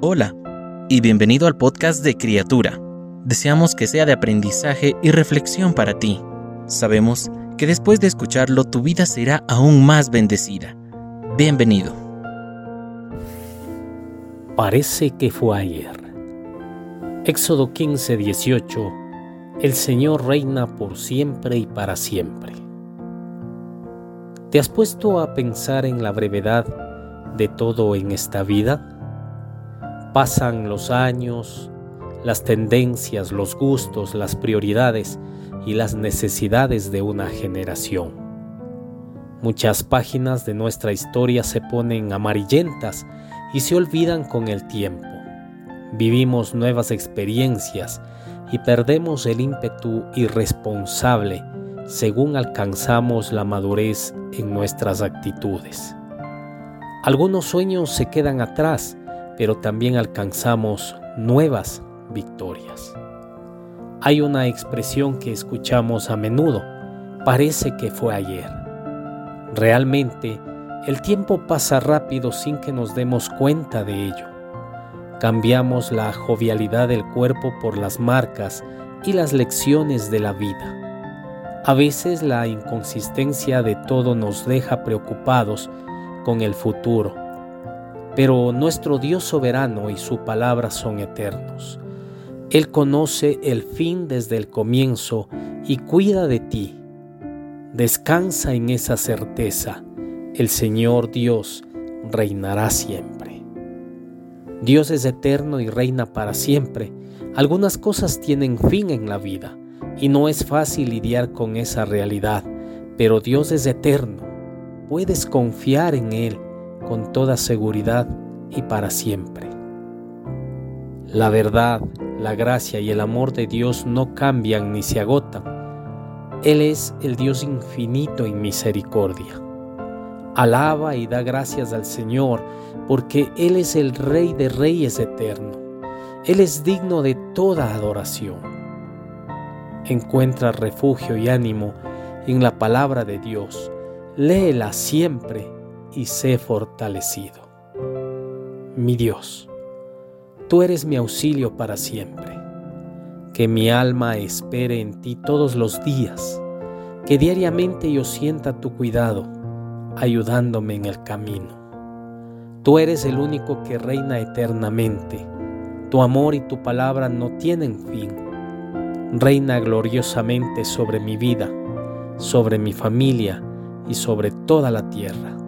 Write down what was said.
Hola y bienvenido al podcast de Criatura. Deseamos que sea de aprendizaje y reflexión para ti. Sabemos que después de escucharlo tu vida será aún más bendecida. Bienvenido. Parece que fue ayer. Éxodo 15, 18. El Señor reina por siempre y para siempre. ¿Te has puesto a pensar en la brevedad de todo en esta vida? Pasan los años, las tendencias, los gustos, las prioridades y las necesidades de una generación. Muchas páginas de nuestra historia se ponen amarillentas y se olvidan con el tiempo. Vivimos nuevas experiencias y perdemos el ímpetu irresponsable según alcanzamos la madurez en nuestras actitudes. Algunos sueños se quedan atrás pero también alcanzamos nuevas victorias. Hay una expresión que escuchamos a menudo, parece que fue ayer. Realmente, el tiempo pasa rápido sin que nos demos cuenta de ello. Cambiamos la jovialidad del cuerpo por las marcas y las lecciones de la vida. A veces la inconsistencia de todo nos deja preocupados con el futuro pero nuestro Dios soberano y su palabra son eternos. Él conoce el fin desde el comienzo y cuida de ti. Descansa en esa certeza. El Señor Dios reinará siempre. Dios es eterno y reina para siempre. Algunas cosas tienen fin en la vida y no es fácil lidiar con esa realidad, pero Dios es eterno. Puedes confiar en Él con toda seguridad y para siempre. La verdad, la gracia y el amor de Dios no cambian ni se agotan. Él es el Dios infinito en misericordia. Alaba y da gracias al Señor, porque Él es el Rey de Reyes eterno. Él es digno de toda adoración. Encuentra refugio y ánimo en la palabra de Dios. Léela siempre y sé fortalecido. Mi Dios, tú eres mi auxilio para siempre. Que mi alma espere en ti todos los días, que diariamente yo sienta tu cuidado, ayudándome en el camino. Tú eres el único que reina eternamente. Tu amor y tu palabra no tienen fin. Reina gloriosamente sobre mi vida, sobre mi familia y sobre toda la tierra.